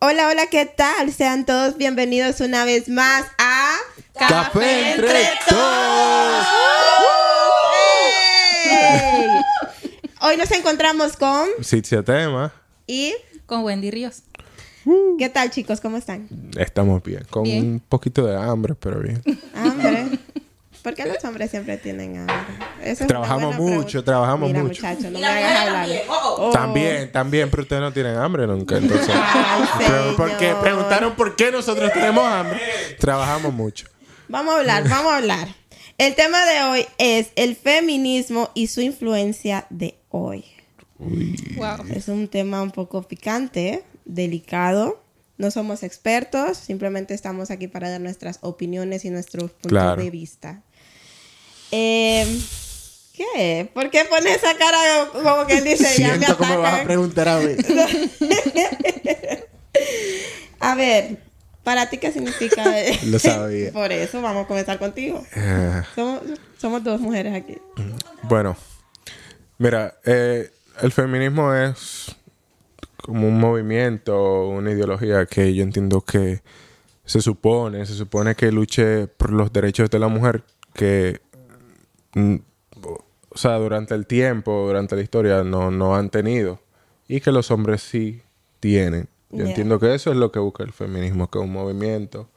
Hola, hola, ¿qué tal? Sean todos bienvenidos una vez más a Café, entre todos. Hoy nos encontramos con Citzia Tema. y Con Wendy Ríos. ¿qué tal, chicos? ¿Cómo están? Estamos bien. Con Bien. un poquito de hambre, pero bien. Hambre. ¿Por qué los hombres siempre tienen hambre? Esa Trabajamos mucho, pregunta. trabajamos Mira, mucho. muchacho, no me hagas hablar. Oh. También, también, pero ustedes no tienen hambre nunca. Entonces, Ay, Pero ¿por qué? señor. Preguntaron por qué nosotros tenemos hambre. Trabajamos mucho. Vamos a hablar, vamos a hablar. El tema de hoy es el feminismo y su influencia de hoy. Wow. Es un tema un poco picante, delicado. No somos expertos, simplemente estamos aquí para dar nuestras opiniones y nuestros puntos Claro. de vista. Eh, ¿Qué? ¿Por qué pones esa cara como que dice ya me Siento que me vas a atacan? preguntar a mí. A ver, ¿para ti qué significa? Lo sabía. Por eso vamos a comenzar contigo. Eh, Somos, somos dos mujeres aquí. bueno, mira, eh, el feminismo es como un movimiento, una ideología que yo entiendo que se supone, se supone que luche por los derechos de la mujer que, mm, sea, durante el tiempo, durante la historia no, no han tenido y que los hombres sí tienen. Yo Yeah. entiendo que eso es lo que busca el feminismo, que es un movimiento,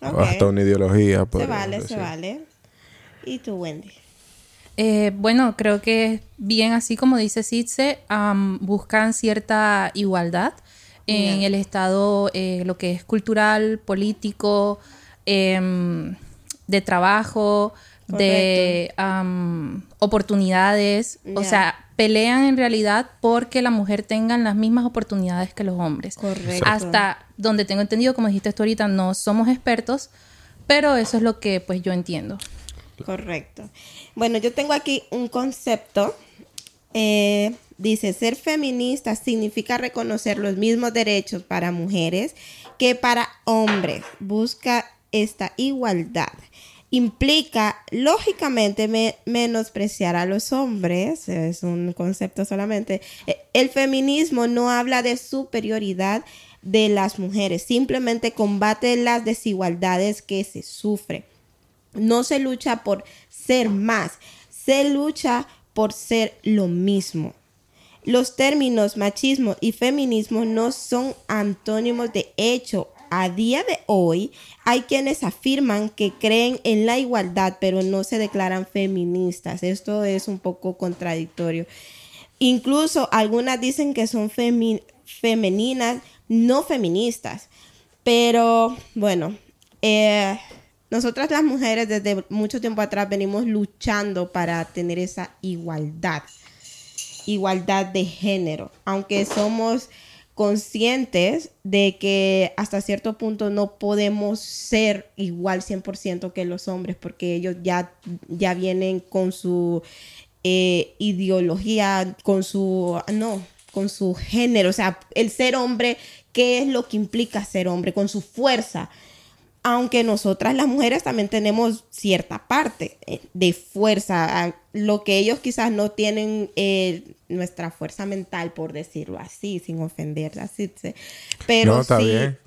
o hasta una ideología. Se vale, se vale. ¿Y tú, Wendy? Eh, bueno, creo que es bien así como dice Citze, am, buscan cierta igualdad en el estado, eh, lo que es cultural, político, em, de trabajo, de am, oportunidades. O sea, pelean en realidad porque la mujer tenga las mismas oportunidades que los hombres. Correcto. Hasta donde tengo entendido, como dijiste tú ahorita, no somos expertos, pero eso es lo que pues yo entiendo. Correcto. Bueno, yo tengo aquí un concepto. Eh, dice, ser feminista significa reconocer los mismos derechos para mujeres que para hombres. Busca esta igualdad. Implica, lógicamente, me- menospreciar a los hombres. Es un concepto solamente. Eh, El feminismo no habla de superioridad de las mujeres, simplemente combate las desigualdades que se sufren. No se lucha por ser más, se lucha por ser lo mismo. Los términos machismo y feminismo no son antónimos de hecho. A día de hoy hay quienes afirman que creen en la igualdad, pero no se declaran feministas. Esto es un poco contradictorio. Incluso algunas dicen que son femeninas, no feministas. Pero bueno, eh, nosotras las mujeres desde mucho tiempo atrás venimos luchando para tener esa igualdad, igualdad de género, aunque somos conscientes de que hasta cierto punto no podemos ser igual 100% que los hombres porque ellos ya, ya vienen con su eh, ideología, con su, no, con su género, o sea, el ser hombre, ¿qué es lo que implica ser hombre? Con su fuerza aunque nosotras las mujeres también tenemos cierta parte eh, de fuerza, lo que ellos quizás no tienen eh, nuestra fuerza mental, por decirlo así, sin ofender así, se- pero No, está sí, bien.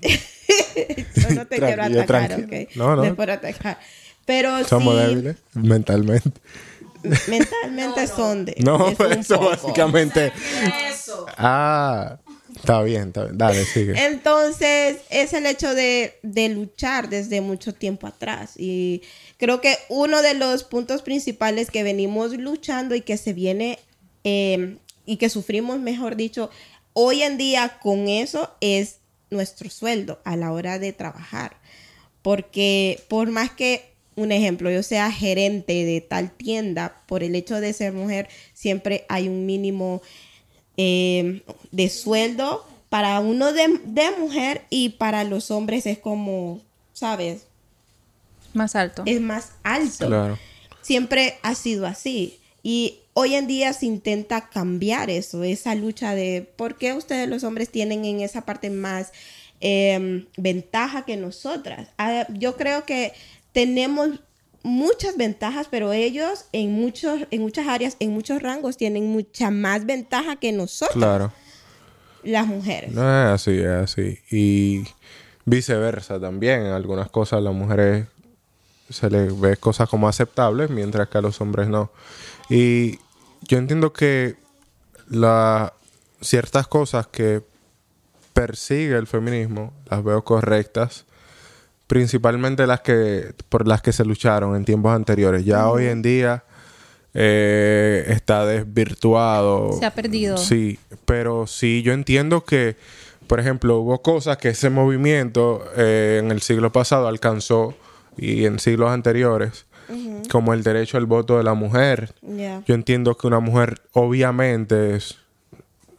yo no te quiero Tranquilo, atacar, tranquilo. ok, No, no. por atacar, pero Somos sí, débiles mentalmente. mentalmente son de, No, es pero un eso poco. básicamente. Ah, está bien, está bien. Dale, sigue. Entonces, es el hecho de, luchar desde mucho tiempo atrás. Y creo que uno de los puntos principales que venimos luchando y que se viene eh, y que sufrimos, mejor dicho, hoy en día con eso es nuestro sueldo a la hora de trabajar. Porque por más que, un ejemplo, yo sea gerente de tal tienda, por el hecho de ser mujer, siempre hay un mínimo eh, de sueldo para uno de, de mujer y para los hombres es como, ¿sabes? Más alto. Es más alto. Claro. Siempre ha sido así. Y hoy en día se intenta cambiar eso, esa lucha de por qué ustedes los hombres tienen en esa parte más eh, ventaja que nosotras. Ah, yo creo que tenemos muchas ventajas, pero ellos en, muchos, en muchas áreas, en muchos rangos, tienen mucha más ventaja que nosotros. Claro. las mujeres. No es así, es así. Y viceversa también. En algunas cosas a las mujeres se les ve cosas como aceptables, mientras que a los hombres no. Y yo entiendo que la, ciertas cosas que persigue el feminismo las veo correctas principalmente las que por las que se lucharon en tiempos anteriores. Ya hoy en día eh, está desvirtuado. Se ha perdido. sí pero sí yo entiendo que por ejemplo hubo cosas que ese movimiento eh, en el siglo pasado alcanzó y en siglos anteriores como el derecho al voto de la mujer. Ya. yo entiendo que una mujer obviamente es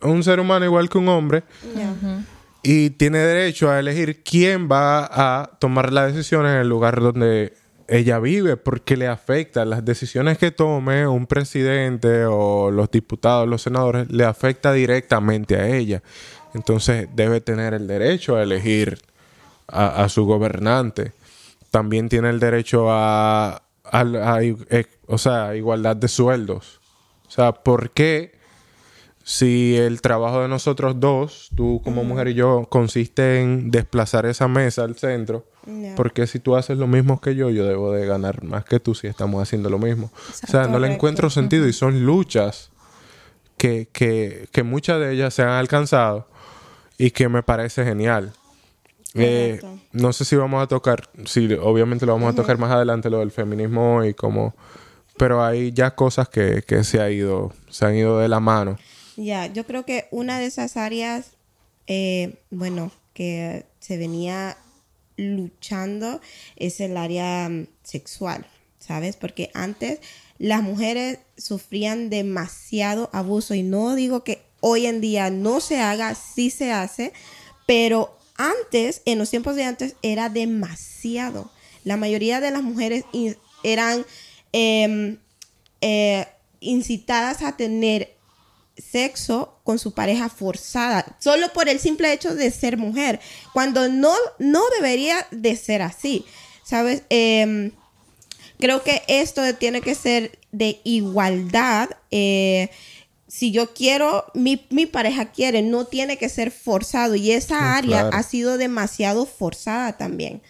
un ser humano igual que un hombre. Ya. Y tiene derecho a elegir quién va a tomar las decisiones en el lugar donde ella vive porque le afecta las decisiones que tome un presidente o los diputados, los senadores, le afecta directamente a ella. Entonces debe tener el derecho a elegir a, su gobernante. También tiene el derecho a, a- eh, igualdad de sueldos. O sea, ¿por qué si el trabajo de nosotros dos, tú como mujer y yo, consiste en desplazar esa mesa al centro? Porque si tú haces lo mismo que yo, yo debo de ganar más que tú si estamos haciendo lo mismo. o sea, no le encuentro sentido y son luchas que, que, que muchas de ellas se han alcanzado y que me parece genial. Eh, no sé si vamos a tocar, sí, obviamente lo vamos a tocar más adelante, lo del feminismo y como... Pero hay ya cosas que, que se, ha ido, se han ido de la mano. Ya, yo creo que una de esas áreas, eh, bueno, que se venía luchando es el área mm, sexual, ¿sabes? Porque antes las mujeres sufrían demasiado abuso y no digo que hoy en día no se haga, sí se hace, pero antes, en los tiempos de antes, era demasiado. La mayoría de las mujeres eran em, eh, incitadas a tener sexo con su pareja forzada, solo por el simple hecho de ser mujer, cuando no, no debería de ser así, ¿sabes? Em, creo que esto tiene que ser de igualdad. eh, si yo quiero, mi, mi pareja quiere, no tiene que ser forzado. Y esa Sí, área claro. ha sido demasiado forzada también.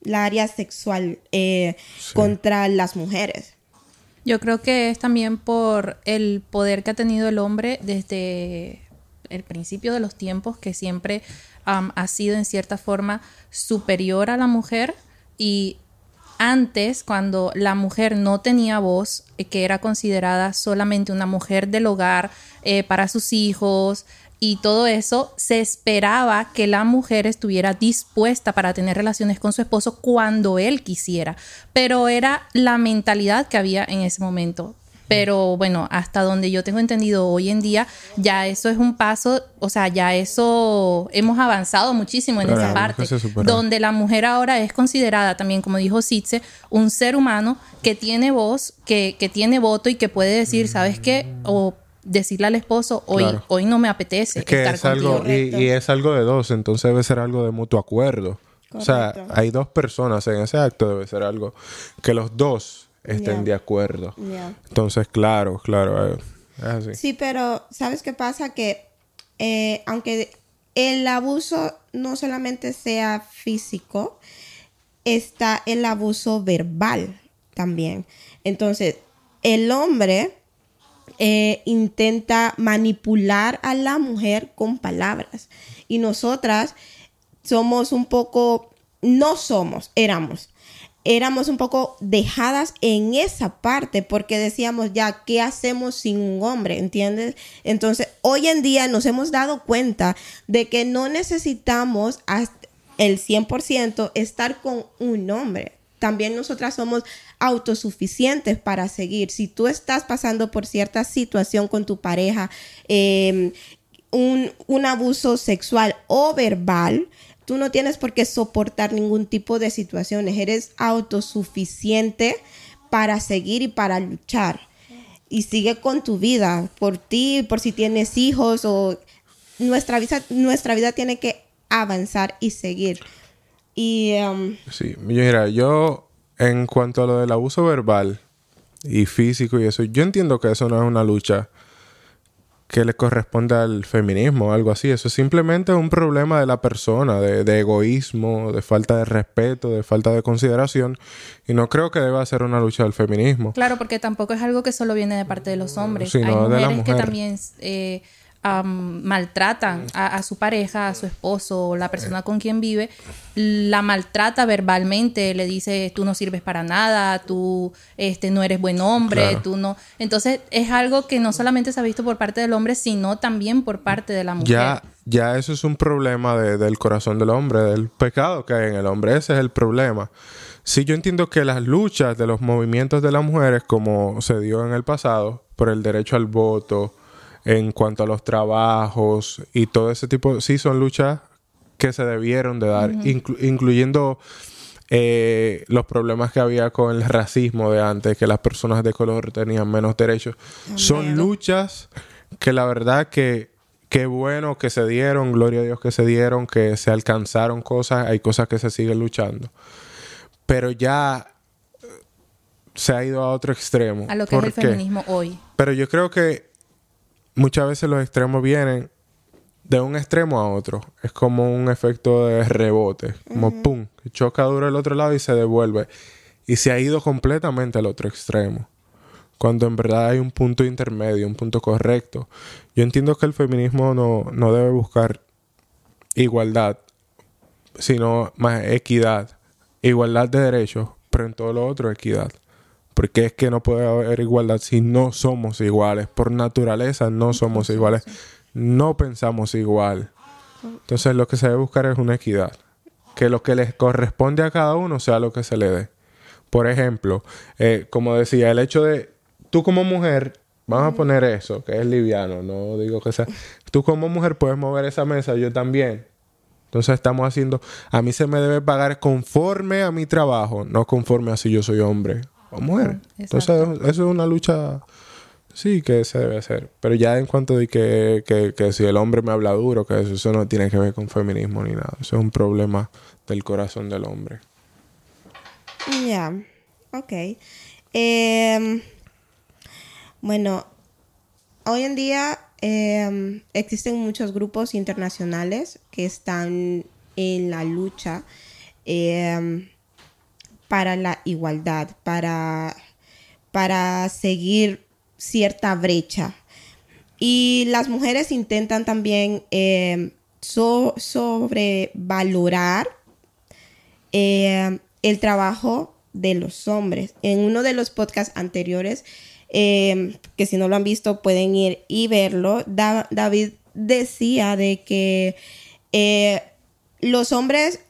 La área sexual eh, Sí. contra las mujeres. Yo creo que es también por el poder que ha tenido el hombre desde el principio de los tiempos, que siempre ha sido en cierta forma superior a la mujer. Y antes, cuando la mujer no tenía voz, eh, que era considerada solamente una mujer del hogar eh, para sus hijos y todo eso, se esperaba que la mujer estuviera dispuesta para tener relaciones con su esposo cuando él quisiera, pero era la mentalidad que había en ese momento. Pero bueno, hasta donde yo tengo entendido hoy en día, ya eso es un paso, o sea, ya eso hemos avanzado muchísimo en esa es parte, donde la mujer ahora es considerada también, como dijo Sitze, un ser humano que tiene voz, que, que tiene voto y que puede decir, ¿sabes qué? O decirle al esposo, hoy, Claro. hoy no me apetece Es que estar es algo, y, es algo de dos, entonces debe ser algo de mutuo acuerdo. O sea, hay dos personas en ese acto, debe ser algo que los dos estén de acuerdo. Entonces, claro, claro, eh, es así. Sí, pero ¿sabes qué pasa? Que eh, aunque el abuso no solamente sea físico, está el abuso verbal también. Entonces, el hombre eh, intenta manipular a la mujer con palabras y nosotras somos un poco, no somos, éramos, éramos un poco dejadas en esa parte porque decíamos ya, ¿qué hacemos sin un hombre? ¿Entiendes? Entonces, hoy en día nos hemos dado cuenta de que no necesitamos el 100% estar con un hombre. También nosotras somos autosuficientes para seguir. Si tú estás pasando por cierta situación con tu pareja, eh, un, un abuso sexual o verbal, tú no tienes por qué soportar ningún tipo de situaciones. Eres autosuficiente para seguir y para luchar. Y sigue con tu vida, por ti, por si tienes hijos o nuestra vida, nuestra vida tiene que avanzar y seguir. Y um, Sí, mira, yo en cuanto a lo del abuso verbal y físico y eso, yo entiendo que eso no es una lucha que le corresponde al feminismo o algo así. Eso es simplemente un problema de la persona, de, de, egoísmo, de falta de respeto, de falta de consideración. Y no creo que deba ser una lucha del feminismo. Claro, porque tampoco es algo que solo viene de parte de los hombres. Hay mujeres que también eh, maltratan a, su pareja, a su esposo, la persona con quien vive, la maltrata verbalmente, le dice tú no sirves para nada, tú este, no eres buen hombre, tú no. Entonces es algo que no solamente se ha visto por parte del hombre, sino también por parte de la mujer. Ya, ya eso es un problema del corazón del hombre, del pecado que hay en el hombre, ese es el problema. Sí, yo entiendo que las luchas de los movimientos de las mujeres, como se dio en el pasado, por el derecho al voto, en cuanto a los trabajos y todo ese tipo, sí son luchas que se debieron de dar, incluyendo eh, los problemas que había con el racismo de antes, que las personas de color tenían menos derechos. Son luchas que la verdad que qué bueno que se dieron, gloria a Dios que se dieron, que se alcanzaron cosas, hay cosas que se siguen luchando. Pero ya se ha ido a otro extremo. A lo que es el feminismo hoy. Pero yo creo que muchas veces los extremos vienen de un extremo a otro. Es como un efecto de rebote. Como pum, choca duro el otro lado y se devuelve. Y se ha ido completamente al otro extremo. Cuando en verdad hay un punto intermedio, un punto correcto. Yo entiendo que el feminismo no, no debe buscar igualdad, sino más equidad. Igualdad de derechos, pero en todo lo otro equidad. Porque es que no puede haber igualdad si no somos iguales. Por naturaleza no somos iguales. No pensamos igual. Entonces lo que se debe buscar es una equidad. Que lo que les corresponde a cada uno sea lo que se le dé. Por ejemplo, eh, como decía, el hecho de tú como mujer, vamos a poner eso, que es liviano, no digo que sea. Tú como mujer puedes mover esa mesa, yo también. Entonces estamos haciendo, a mí se me debe pagar conforme a mi trabajo, no conforme a si yo soy hombre o mujer. Entonces, eso es una lucha, sí, que se debe hacer. Pero ya en cuanto de que, que, si el hombre me habla duro, que eso, no tiene que ver con feminismo ni nada. Eso es un problema del corazón del hombre. Ya, ok. Em, bueno, hoy en día em, existen muchos grupos internacionales que están en la lucha. Eh, para la igualdad, para, para seguir cierta brecha. Y las mujeres intentan también eh, sobrevalorar eh, el trabajo de los hombres. En uno de los podcasts anteriores, eh, que si no lo han visto pueden ir y verlo, David decía de que los hombres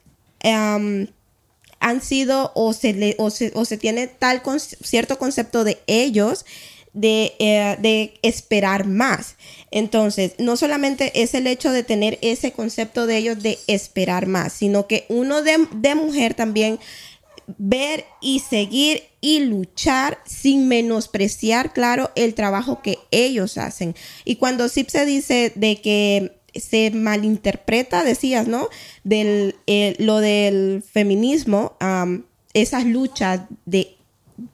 han sido o se, le, o se, o se tiene tal cierto concepto de ellos de, eh, de, esperar más. Entonces, no solamente es el hecho de tener ese concepto de ellos de esperar más, sino que uno de, de mujer también ver y seguir y luchar sin menospreciar, claro, el trabajo que ellos hacen. Y cuando Zip se dice de que se malinterpreta, decías, ¿no? Del, eh, lo del feminismo, esas luchas de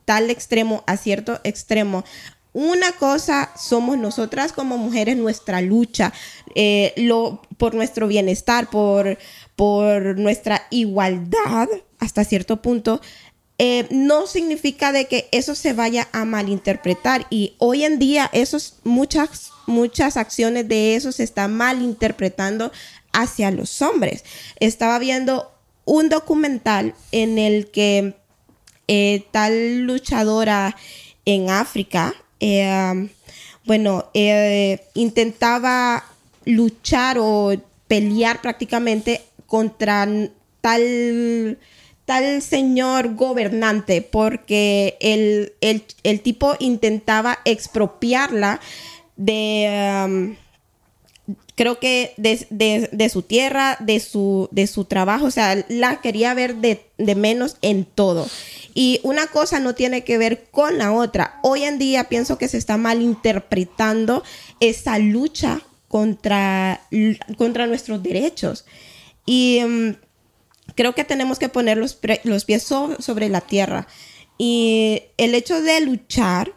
tal extremo a cierto extremo. Una cosa somos nosotras como mujeres, nuestra lucha eh, lo, por nuestro bienestar, por, por nuestra igualdad hasta cierto punto. Eh, no significa de que eso se vaya a malinterpretar y hoy en día esos muchas muchas acciones de eso se están malinterpretando hacia los hombres. Estaba viendo un documental en el que eh, tal luchadora en África, eh, bueno, intentaba luchar o pelear prácticamente contra tal tal señor gobernante porque el, el tipo intentaba expropiarla de, um, creo que de, su tierra, de su, de su trabajo, o sea, la quería ver de, menos en todo. Y una cosa no tiene que ver con la otra. Hoy en día pienso que se está malinterpretando esa lucha contra, contra nuestros derechos. Y um, creo que tenemos que poner los, los pies sobre la tierra. Y el hecho de luchar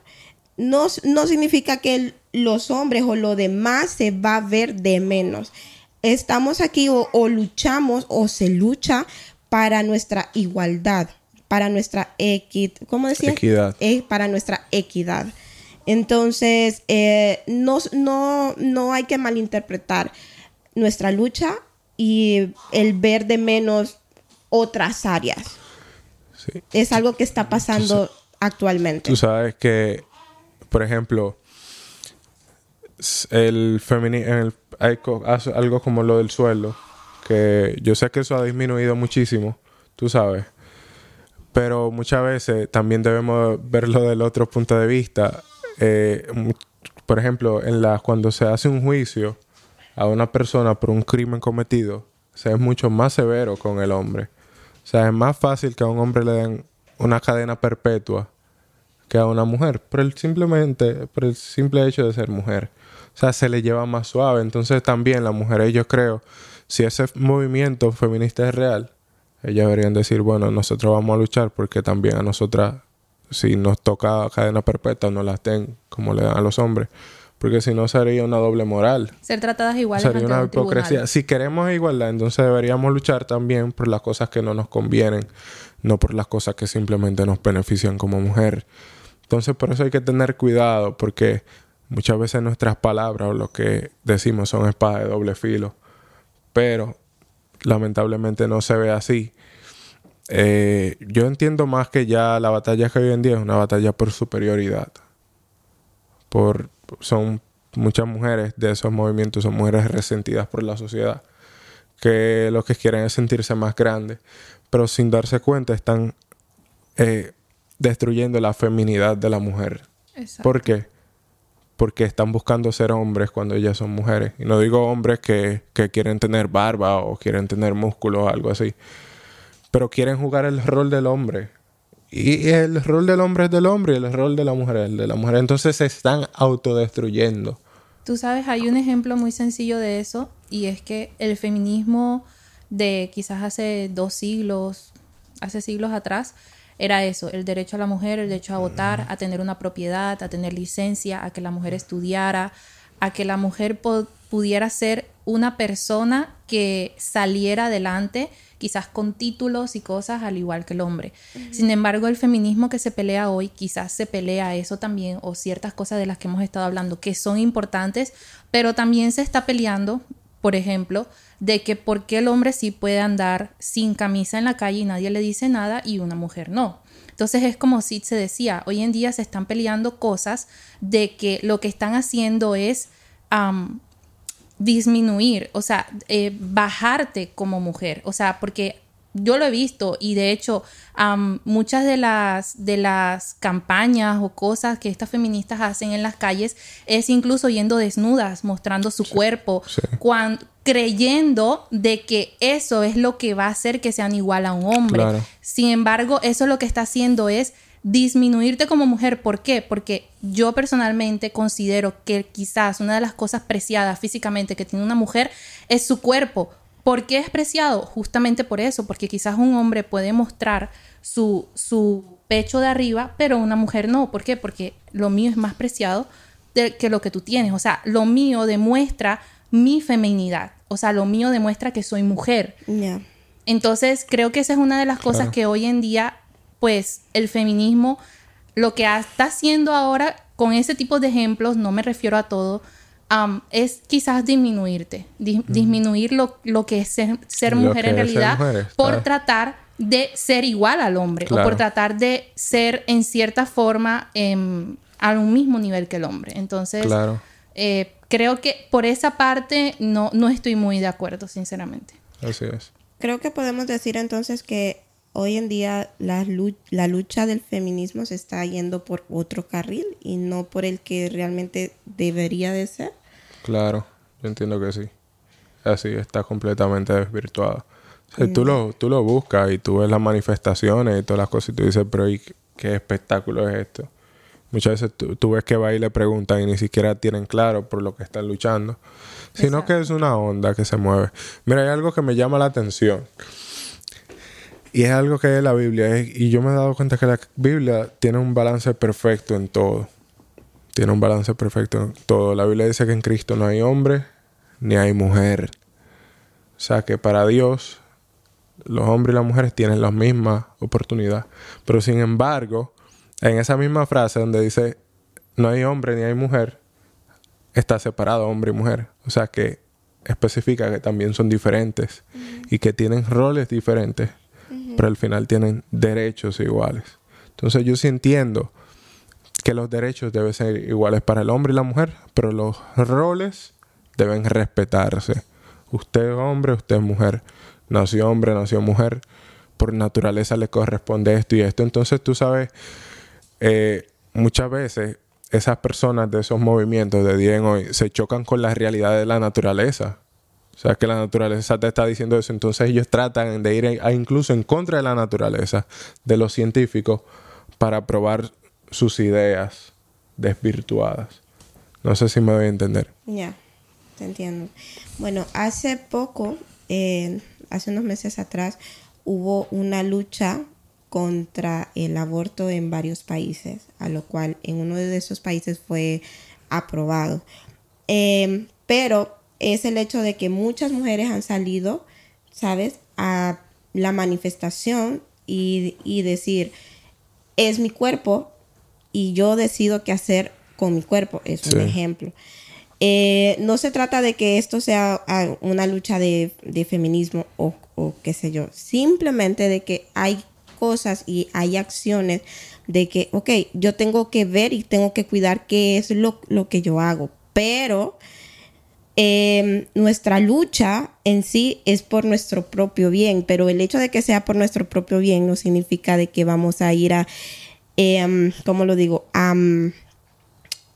no, no significa que los hombres o lo demás se va a ver de menos. Estamos aquí o, o luchamos o se lucha para nuestra igualdad, para nuestra equidad, ¿cómo decía? Equidad. Eh, para nuestra equidad. Entonces, eh, no, no, no hay que malinterpretar nuestra lucha y el ver de menos otras áreas. Sí. Es algo que está pasando actualmente. Tú sabes que, por ejemplo, el feminismo, hay algo como lo del sueldo, que yo sé que eso ha disminuido muchísimo, tú sabes, pero muchas veces también debemos verlo del otro punto de vista. Eh, por ejemplo, en la, cuando se hace un juicio a una persona por un crimen cometido, se es mucho más severo con el hombre. O sea, es más fácil que a un hombre le den una cadena perpetua que a una mujer, por el simplemente, por el simple hecho de ser mujer. O sea, se le lleva más suave. Entonces también las mujeres, yo creo, si ese movimiento feminista es real, ellas deberían decir, bueno, nosotros vamos a luchar porque también a nosotras, si nos toca cadena perpetua, no las den como le dan a los hombres. Porque si no sería una doble moral. Ser tratadas iguales Sería una tribunal. hipocresía. Si queremos igualdad, entonces deberíamos luchar también por las cosas que no nos convienen, no por las cosas que simplemente nos benefician como mujer. Entonces, por eso hay que tener cuidado, porque muchas veces nuestras palabras o lo que decimos son espadas de doble filo. Pero lamentablemente no se ve así. Eh, yo entiendo más que ya la batalla que hoy en día es una batalla por superioridad. Por, son muchas mujeres de esos movimientos, son mujeres resentidas por la sociedad, que lo que quieren es sentirse más grandes, pero sin darse cuenta están eh, destruyendo la feminidad de la mujer. Exacto. ¿Por qué? Porque están buscando ser hombres cuando ellas son mujeres. Y no digo hombres que, que quieren tener barba o quieren tener músculos o algo así. Pero quieren jugar el rol del hombre. Y el rol del hombre es del hombre y el rol de la mujer es el de la mujer. Entonces se están autodestruyendo. Tú sabes, hay un ejemplo muy sencillo de eso y es que el feminismo de quizás hace dos siglos, hace siglos atrás, era eso, el derecho a la mujer, el derecho a votar, a tener una propiedad, a tener licencia, a que la mujer estudiara, a que la mujer pudiera ser una persona que saliera adelante, quizás con títulos y cosas al igual que el hombre. Sin embargo, el feminismo que se pelea hoy, quizás se pelea eso también, o ciertas cosas de las que hemos estado hablando, que son importantes, pero también se está peleando, por ejemplo, de que por qué el hombre sí puede andar sin camisa en la calle y nadie le dice nada y una mujer no. Entonces es como Sid se decía, hoy en día se están peleando cosas de que lo que están haciendo es disminuir, o sea, eh, bajarte como mujer, o sea, porque yo lo he visto y de hecho muchas de las de las campañas o cosas que estas feministas hacen en las calles es incluso yendo desnudas, mostrando su cuerpo, sí. cuan- creyendo de que eso es lo que va a hacer que sean igual a un hombre. Claro. Sin embargo, eso lo que está haciendo es disminuirte como mujer. ¿Por qué? Porque yo personalmente considero que quizás una de las cosas preciadas físicamente que tiene una mujer es su cuerpo. ¿Por qué es preciado? Justamente por eso, porque quizás un hombre puede mostrar su, su pecho de arriba, pero una mujer no. ¿Por qué? Porque lo mío es más preciado de- que lo que tú tienes. O sea, lo mío demuestra mi feminidad. O sea, lo mío demuestra que soy mujer. Ya. Entonces, creo que esa es una de las cosas Claro. que hoy en día, pues, el feminismo, lo que está haciendo ahora con ese tipo de ejemplos, no me refiero a todo, es quizás disminuirte, di- disminuir lo, lo que es ser, mujer en realidad, mujer, por tratar de ser igual al hombre, o Claro. por tratar de ser en cierta forma em, a un mismo nivel que el hombre. Entonces, Claro. eh, creo que por esa parte no, no estoy muy de acuerdo, sinceramente. Así es. Creo que podemos decir entonces que hoy en día la, lu- la lucha del feminismo se está yendo por otro carril y no por el que realmente debería de ser. Claro, yo entiendo que sí. Así está completamente desvirtuado. O sea, tú, lo, tú lo buscas y tú ves las manifestaciones y todas las cosas y tú dices, pero ¿y qué espectáculo es esto? Muchas veces tú, tú ves que va y le preguntan y ni siquiera tienen claro por lo que están luchando, sino Exacto. que es una onda que se mueve. Mira, hay algo que me llama la atención. Y es algo que es la Biblia. y yo me he dado cuenta que la Biblia tiene un balance perfecto en todo. tiene un balance perfecto en todo. La Biblia dice que en Cristo no hay hombre ni hay mujer. O sea que para Dios los hombres y las mujeres tienen la misma oportunidad. Pero sin embargo, en esa misma frase donde dice no hay hombre ni hay mujer, está separado hombre y mujer. O sea que especifica que también son diferentes y que tienen roles diferentes, pero al final tienen derechos iguales. Entonces yo sí entiendo que los derechos deben ser iguales para el hombre y la mujer, pero los roles deben respetarse. Usted es hombre, usted es mujer. Nació hombre, nació mujer. Por naturaleza le corresponde esto y esto. Entonces tú sabes, eh, muchas veces esas personas de esos movimientos de día en hoy se chocan con la realidad de la naturaleza. O sea, que la naturaleza te está diciendo eso. Entonces ellos tratan de ir incluso en contra de la naturaleza, de los científicos, para probar sus ideas desvirtuadas. No sé si me voy a entender. Ya, te entiendo. Bueno, hace poco, eh, hace unos meses atrás, hubo una lucha contra el aborto en varios países, a lo cual en uno de esos países fue aprobado. Em, pero es el hecho de que muchas mujeres han salido, ¿sabes?, a la manifestación y, decir, es mi cuerpo y yo decido qué hacer con mi cuerpo. Es un ejemplo. Eh, no se trata de que esto sea ah, una lucha de, feminismo o, o, qué sé yo. Simplemente de que hay cosas y hay acciones de que, ok, yo tengo que ver y tengo que cuidar qué es lo, que yo hago, pero em, nuestra lucha en sí es por nuestro propio bien, pero el hecho de que sea por nuestro propio bien no significa de que vamos a ir a, eh, ¿cómo lo digo? A,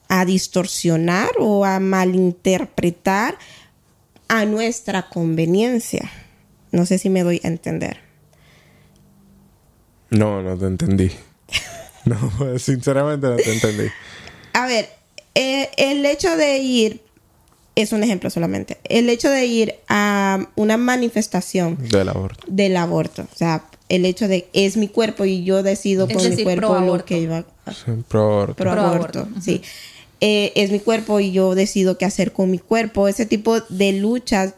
a distorsionar o a malinterpretar a nuestra conveniencia. No sé si me doy a entender. No, no te entendí. No, sinceramente no te entendí. A ver, eh, el hecho de ir, es un ejemplo solamente, el hecho de ir a una manifestación del aborto. Del aborto. O sea, el hecho de es mi cuerpo y yo decido con mi cuerpo lo que iba a... Sí, pro aborto. Pro aborto, sí. Eh, es mi cuerpo y yo decido qué hacer con mi cuerpo. Ese tipo de luchas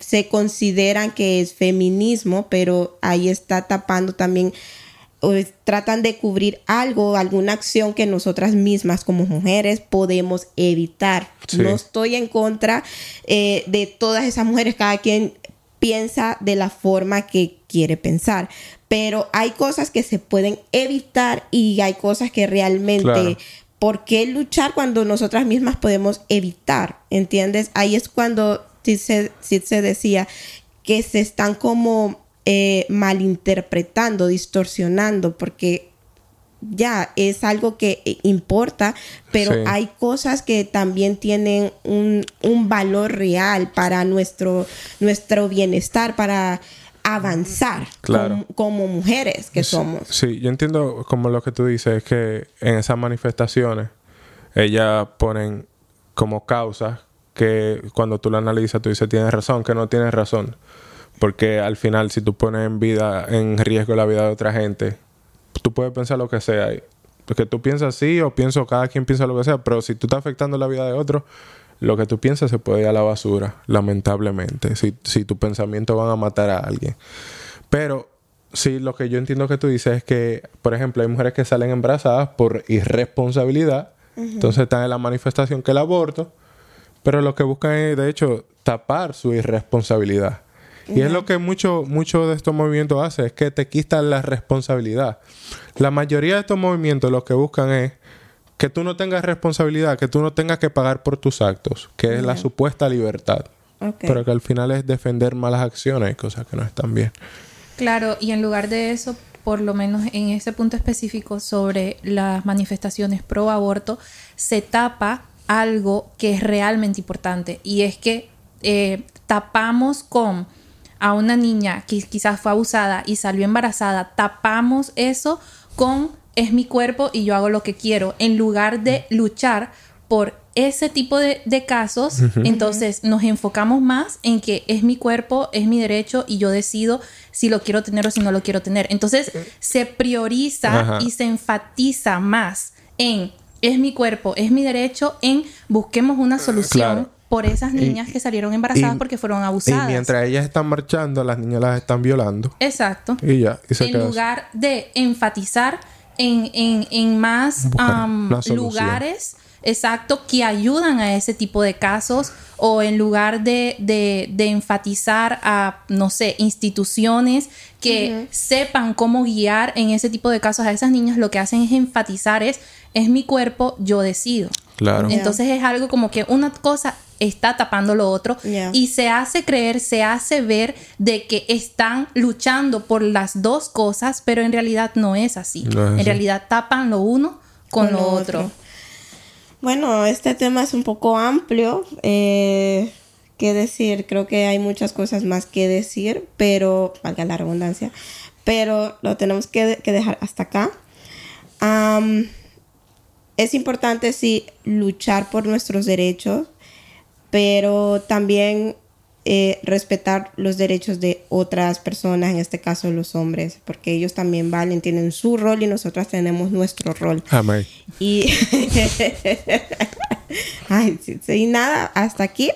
se consideran que es feminismo, pero ahí está tapando también tratan de cubrir algo, alguna acción que nosotras mismas como mujeres podemos evitar. No estoy en contra eh, de todas esas mujeres, cada quien piensa de la forma que quiere pensar, pero hay cosas que se pueden evitar y hay cosas que realmente... ¿Por qué luchar cuando nosotras mismas podemos evitar? ¿Entiendes? Ahí es cuando sí se decía que se están como eh, malinterpretando, distorsionando, porque ya es algo que importa, pero hay cosas que también tienen un, valor real para nuestro, nuestro bienestar, para avanzar como, mujeres que somos. Sí, yo entiendo como lo que tú dices, es que en esas manifestaciones ellas ponen como causas que cuando tú lo analizas tú dices tienes razón, que no tienes razón. Porque al final, si tú pones en vida, en riesgo la vida de otra gente, tú puedes pensar lo que sea. Porque tú piensas así o pienso, cada quien piensa lo que sea, pero si tú estás afectando la vida de otro, lo que tú piensas se puede ir a la basura, lamentablemente, si, si tu pensamiento van a matar a alguien. Pero sí, lo que yo entiendo que tú dices es que, por ejemplo, hay mujeres que salen embarazadas por irresponsabilidad, entonces están en la manifestación que el aborto, pero lo que buscan es, de hecho, tapar su irresponsabilidad. Y es lo que mucho, mucho de estos movimientos hace, es que te quitan la responsabilidad. La mayoría de estos movimientos lo que buscan es que tú no tengas responsabilidad, que tú no tengas que pagar por tus actos, que es la supuesta libertad. Pero que al final es defender malas acciones y cosas que no están bien. Claro, y en lugar de eso, por lo menos en ese punto específico sobre las manifestaciones pro aborto, se tapa algo que es realmente importante y es que eh, tapamos con a una niña que quizás fue abusada y salió embarazada, tapamos eso con es mi cuerpo y yo hago lo que quiero, en lugar de luchar por ese tipo de, casos, entonces nos enfocamos más en que es mi cuerpo, es mi derecho y yo decido si lo quiero tener o si no lo quiero tener. Entonces se prioriza y se enfatiza más en es mi cuerpo, es mi derecho en busquemos una solución Claro. Por esas niñas Y- que salieron embarazadas y- porque fueron Y abusadas. mientras ellas están marchando, las niñas las están violando. Exacto. Y ya, y se en queda así. lugar de enfatizar en, en- en más lugares, exacto, que ayudan a ese tipo de casos, o en lugar de, de- de enfatizar a, no sé, instituciones que sepan cómo guiar en ese tipo de casos a esas niñas, lo que hacen es enfatizar es, es mi cuerpo, yo decido. Claro. Entonces es algo como que una cosa está tapando lo otro y se hace creer, se hace ver de que están luchando por las dos cosas, pero en realidad no es así. No es en así. realidad tapan lo uno con, Con lo lo otro. otro. Bueno, este tema es un poco amplio. Eh, ¿Qué decir? Creo que hay muchas cosas más que decir, pero, valga la redundancia, pero lo tenemos que, que dejar hasta acá. Es importante, sí, luchar por nuestros derechos, pero también eh, respetar los derechos de otras personas, en este caso los hombres, porque ellos también valen, tienen su rol y nosotras tenemos nuestro rol. Amén. Y. Ay, sí, sí, nada, hasta aquí.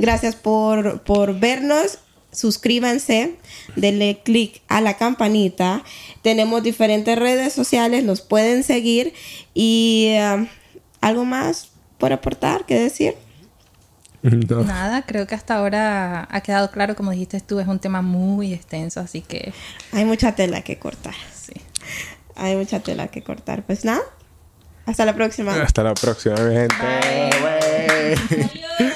Gracias por, por vernos. Suscríbanse, denle click a la campanita. Tenemos diferentes redes sociales, nos pueden seguir. Y um, algo más por aportar, ¿qué decir? No. Nada, creo que hasta ahora ha quedado claro, como dijiste tú, es un tema muy extenso, así que Hay mucha tela que cortar. sí. Hay mucha tela que cortar. Pues nada, hasta la próxima. Hasta la próxima, mi gente. Bye. Güey.